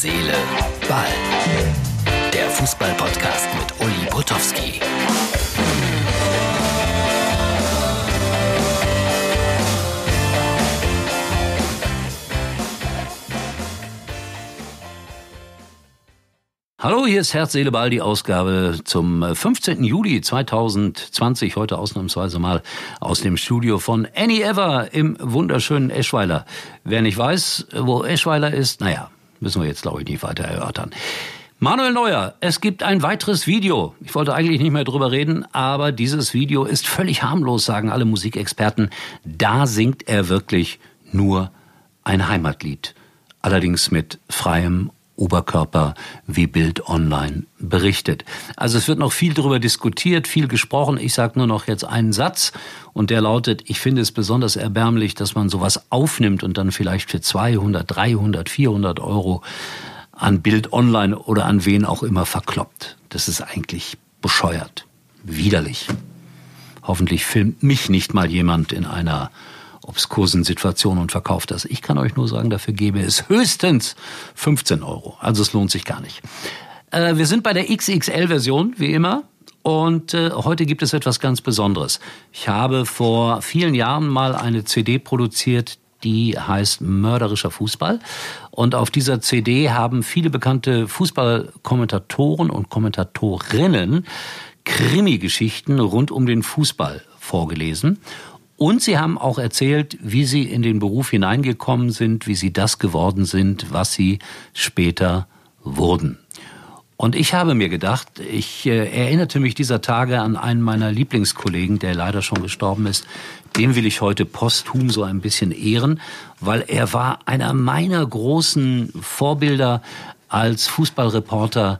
Seele, Ball. Der Fußball-Podcast mit Uli Potowski. Hallo, hier ist Herz, Seele, Ball, die Ausgabe zum 15. Juli 2020. Heute ausnahmsweise mal aus dem Studio von Annie Ever im wunderschönen Eschweiler. Wer nicht weiß, wo Eschweiler ist, naja, müssen wir jetzt, glaube ich, nicht weiter erörtern. Manuel Neuer, es gibt ein weiteres Video. Ich wollte eigentlich nicht mehr drüber reden, aber dieses Video ist völlig harmlos, sagen alle Musikexperten. Da singt er wirklich nur ein Heimatlied. Allerdings mit freiem Oberkörper, wie Bild Online berichtet. Also es wird noch viel darüber diskutiert, viel gesprochen. Ich sage nur noch jetzt einen Satz und der lautet, ich finde es besonders erbärmlich, dass man sowas aufnimmt und dann vielleicht für 200, 300, 400 Euro an Bild Online oder an wen auch immer verkloppt. Das ist eigentlich bescheuert, widerlich. Hoffentlich filmt mich nicht mal jemand in einer obskursen Situation und verkauft das. Ich kann euch nur sagen, dafür gebe es höchstens 15 Euro. Also es lohnt sich gar nicht. Äh, wir sind bei der XXL-Version, wie immer. Und äh, heute gibt es etwas ganz Besonderes. Ich habe vor vielen Jahren mal eine CD produziert, die heißt Mörderischer Fußball. Und auf dieser CD haben viele bekannte Fußballkommentatoren und Kommentatorinnen Krimi-Geschichten rund um den Fußball vorgelesen. Und sie haben auch erzählt, wie sie in den Beruf hineingekommen sind, wie sie das geworden sind, was sie später wurden. Und ich habe mir gedacht, ich äh, erinnerte mich dieser Tage an einen meiner Lieblingskollegen, der leider schon gestorben ist. Den will ich heute posthum so ein bisschen ehren, weil er war einer meiner großen Vorbilder als Fußballreporter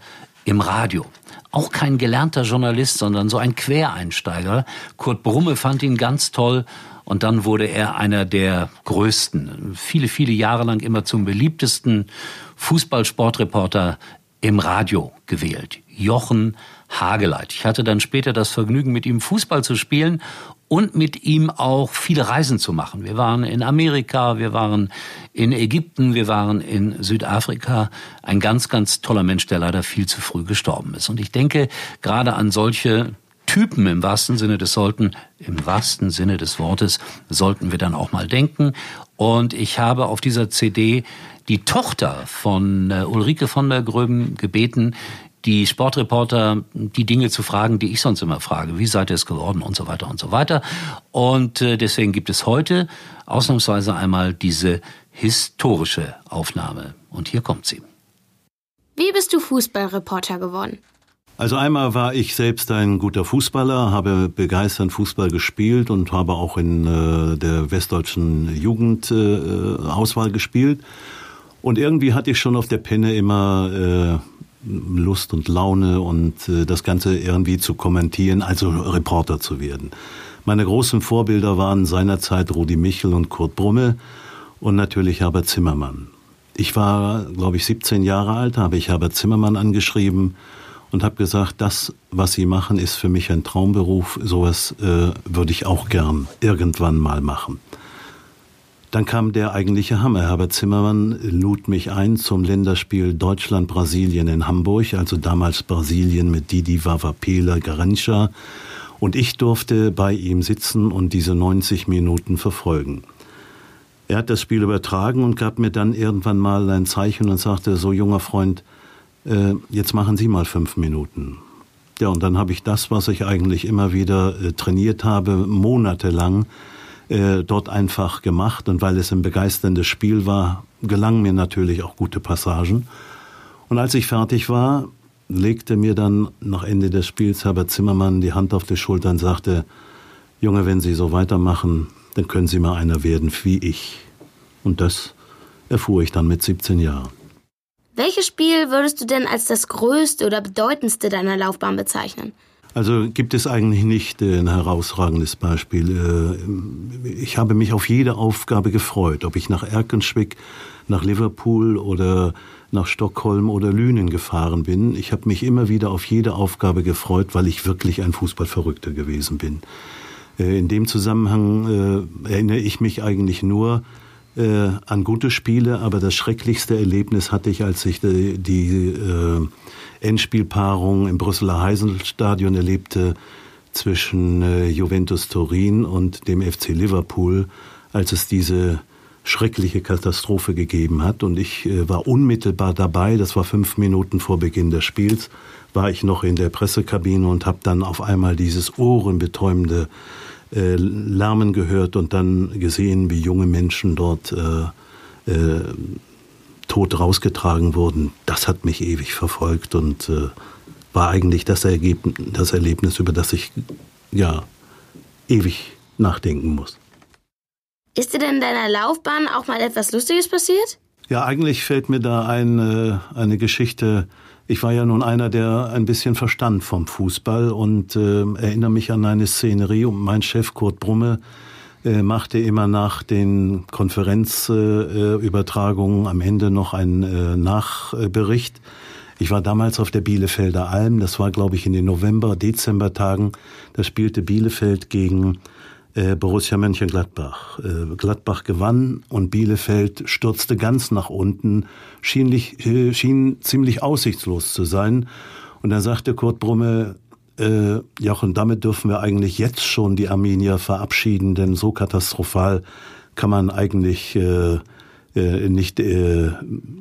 im Radio auch kein gelernter Journalist, sondern so ein Quereinsteiger. Kurt Brumme fand ihn ganz toll und dann wurde er einer der größten. Viele, viele Jahre lang immer zum beliebtesten Fußballsportreporter im Radio gewählt. Jochen Hageleit. Ich hatte dann später das Vergnügen, mit ihm Fußball zu spielen und mit ihm auch viele Reisen zu machen. Wir waren in Amerika, wir waren in Ägypten, wir waren in Südafrika. Ein ganz, ganz toller Mensch, der leider viel zu früh gestorben ist. Und ich denke gerade an solche Typen im wahrsten Sinne des sollten, im wahrsten Sinne des Wortes, sollten wir dann auch mal denken. Und ich habe auf dieser CD die Tochter von äh, Ulrike von der Gröben gebeten, die Sportreporter die Dinge zu fragen, die ich sonst immer frage. Wie seid ihr es geworden und so weiter und so weiter. Und äh, deswegen gibt es heute ausnahmsweise einmal diese historische Aufnahme. Und hier kommt sie. Wie bist du Fußballreporter geworden? Also einmal war ich selbst ein guter Fußballer, habe begeisternd Fußball gespielt und habe auch in äh, der westdeutschen Jugendauswahl äh, gespielt. Und irgendwie hatte ich schon auf der Penne immer äh, Lust und Laune und äh, das Ganze irgendwie zu kommentieren, also Reporter zu werden. Meine großen Vorbilder waren seinerzeit Rudi Michel und Kurt Brumme und natürlich Herbert Zimmermann. Ich war, glaube ich, 17 Jahre alt, habe ich Herbert Zimmermann angeschrieben und habe gesagt, das, was Sie machen, ist für mich ein Traumberuf. Sowas äh, würde ich auch gern irgendwann mal machen. Dann kam der eigentliche Hammer. Herbert Zimmermann lud mich ein zum Länderspiel Deutschland-Brasilien in Hamburg, also damals Brasilien mit Didi Vavapela Garencha. Und ich durfte bei ihm sitzen und diese 90 Minuten verfolgen. Er hat das Spiel übertragen und gab mir dann irgendwann mal ein Zeichen und sagte, so junger Freund, äh, jetzt machen Sie mal fünf Minuten. Ja, und dann habe ich das, was ich eigentlich immer wieder äh, trainiert habe, monatelang, äh, dort einfach gemacht. Und weil es ein begeisterndes Spiel war, gelangen mir natürlich auch gute Passagen. Und als ich fertig war, legte mir dann nach Ende des Spiels Herbert Zimmermann die Hand auf die Schulter und sagte, Junge, wenn Sie so weitermachen, dann können Sie mal einer werden wie ich. Und das erfuhr ich dann mit 17 Jahren. Welches Spiel würdest du denn als das größte oder bedeutendste deiner Laufbahn bezeichnen? Also gibt es eigentlich nicht äh, ein herausragendes Beispiel. Äh, ich habe mich auf jede Aufgabe gefreut, ob ich nach Erkenschwick, nach Liverpool oder nach Stockholm oder Lünen gefahren bin. Ich habe mich immer wieder auf jede Aufgabe gefreut, weil ich wirklich ein Fußballverrückter gewesen bin. Äh, in dem Zusammenhang erinnere ich mich eigentlich nur an gute Spiele, aber das schrecklichste Erlebnis hatte ich, als ich die, die Endspielpaarung im Brüsseler Heisenstadion erlebte zwischen äh, Juventus Turin und dem FC Liverpool, als es diese schreckliche Katastrophe gegeben hat. Und ich äh, war unmittelbar dabei, das war fünf Minuten vor Beginn des Spiels, war ich noch in der Pressekabine und habe dann auf einmal dieses ohrenbetäubende äh, Lärmen gehört und dann gesehen, wie junge Menschen dort tot rausgetragen wurden. Das hat mich ewig verfolgt und äh, war eigentlich das, Ergebnis, das Erlebnis, über das ich ja ewig nachdenken muss. Ist dir denn in deiner Laufbahn auch mal etwas Lustiges passiert? Ja, eigentlich fällt mir da eine, äh, eine Geschichte ich war ja nun einer, der ein bisschen verstand vom Fußball und äh, erinnere mich an eine Szenerie. Und mein Chef Kurt Brumme äh, machte immer nach den Konferenzübertragungen äh, am Ende noch einen äh, Nachbericht. Ich war damals auf der Bielefelder Alm. Das war, glaube ich, in den November-, Dezembertagen. Da spielte Bielefeld gegen äh, Borussia Mönchengladbach. Äh, Gladbach gewann und Bielefeld stürzte ganz nach unten, schien, äh, schien ziemlich aussichtslos zu sein. Und dann sagte Kurt Brumme, äh, Jochen, damit dürfen wir eigentlich jetzt schon die Armenier verabschieden, denn so katastrophal kann man eigentlich äh, äh, nicht, äh,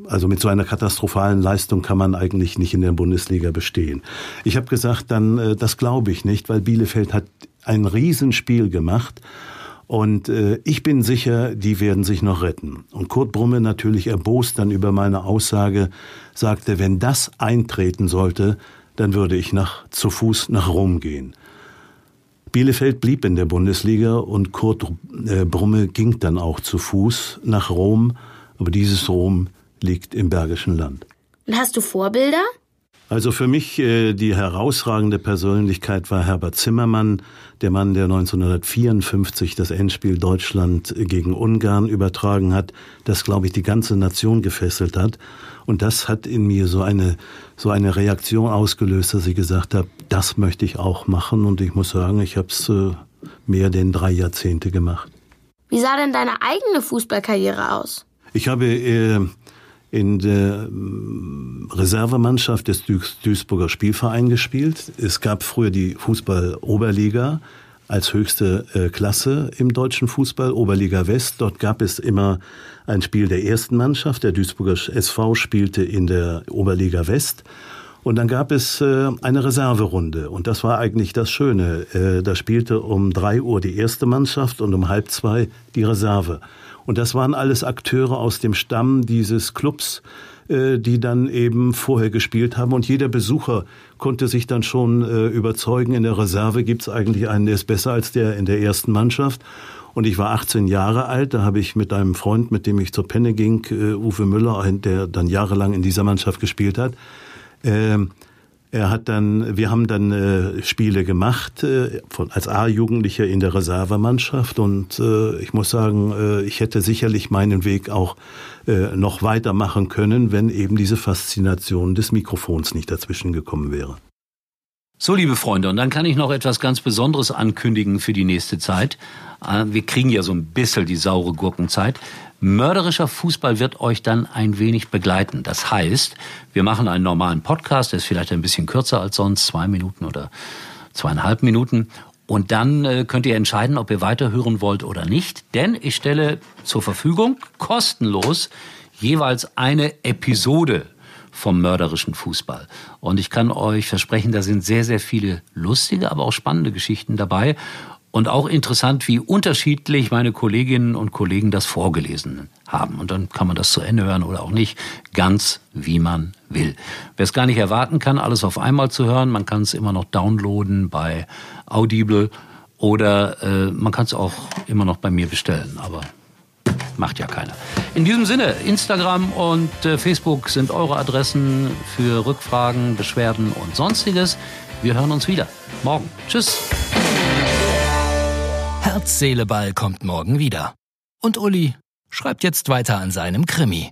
also mit so einer katastrophalen Leistung kann man eigentlich nicht in der Bundesliga bestehen. Ich habe gesagt, dann äh, das glaube ich nicht, weil Bielefeld hat ein Riesenspiel gemacht. Und äh, ich bin sicher, die werden sich noch retten. Und Kurt Brumme natürlich erbost dann über meine Aussage, sagte, wenn das eintreten sollte, dann würde ich nach, zu Fuß nach Rom gehen. Bielefeld blieb in der Bundesliga und Kurt äh, Brumme ging dann auch zu Fuß nach Rom, aber dieses Rom liegt im Bergischen Land. Und hast du Vorbilder? Also für mich äh, die herausragende Persönlichkeit war Herbert Zimmermann, der Mann, der 1954 das Endspiel Deutschland gegen Ungarn übertragen hat, das, glaube ich, die ganze Nation gefesselt hat. Und das hat in mir so eine, so eine Reaktion ausgelöst, dass ich gesagt habe, das möchte ich auch machen. Und ich muss sagen, ich habe es äh, mehr denn drei Jahrzehnte gemacht. Wie sah denn deine eigene Fußballkarriere aus? Ich habe äh, in der mm, Reservemannschaft des Duisburger Spielvereins gespielt. Es gab früher die Fußball-Oberliga als höchste äh, Klasse im deutschen Fußball, Oberliga West. Dort gab es immer ein Spiel der ersten Mannschaft. Der Duisburger SV spielte in der Oberliga West. Und dann gab es äh, eine Reserverunde. Und das war eigentlich das Schöne. Äh, da spielte um drei Uhr die erste Mannschaft und um halb zwei die Reserve. Und das waren alles Akteure aus dem Stamm dieses Clubs, äh, die dann eben vorher gespielt haben. Und jeder Besucher konnte sich dann schon äh, überzeugen, in der Reserve gibt's eigentlich einen, der ist besser als der in der ersten Mannschaft. Und ich war 18 Jahre alt, da habe ich mit einem Freund, mit dem ich zur Penne ging, äh, Uwe Müller, der dann jahrelang in dieser Mannschaft gespielt hat, äh, er hat dann, wir haben dann äh, Spiele gemacht äh, von, als A-Jugendlicher in der Reservemannschaft und äh, ich muss sagen, äh, ich hätte sicherlich meinen Weg auch äh, noch weitermachen können, wenn eben diese Faszination des Mikrofons nicht dazwischen gekommen wäre. So, liebe Freunde, und dann kann ich noch etwas ganz Besonderes ankündigen für die nächste Zeit. Äh, wir kriegen ja so ein bisschen die saure Gurkenzeit. Mörderischer Fußball wird euch dann ein wenig begleiten. Das heißt, wir machen einen normalen Podcast, der ist vielleicht ein bisschen kürzer als sonst, zwei Minuten oder zweieinhalb Minuten. Und dann äh, könnt ihr entscheiden, ob ihr weiterhören wollt oder nicht. Denn ich stelle zur Verfügung kostenlos jeweils eine Episode vom mörderischen Fußball. Und ich kann euch versprechen, da sind sehr, sehr viele lustige, aber auch spannende Geschichten dabei. Und auch interessant, wie unterschiedlich meine Kolleginnen und Kollegen das vorgelesen haben. Und dann kann man das zu Ende hören oder auch nicht, ganz wie man will. Wer es gar nicht erwarten kann, alles auf einmal zu hören, man kann es immer noch downloaden bei Audible oder äh, man kann es auch immer noch bei mir bestellen. Aber Macht ja keiner. In diesem Sinne, Instagram und äh, Facebook sind eure Adressen für Rückfragen, Beschwerden und sonstiges. Wir hören uns wieder. Morgen. Tschüss. Herz, Seele, Ball kommt morgen wieder. Und Uli schreibt jetzt weiter an seinem Krimi.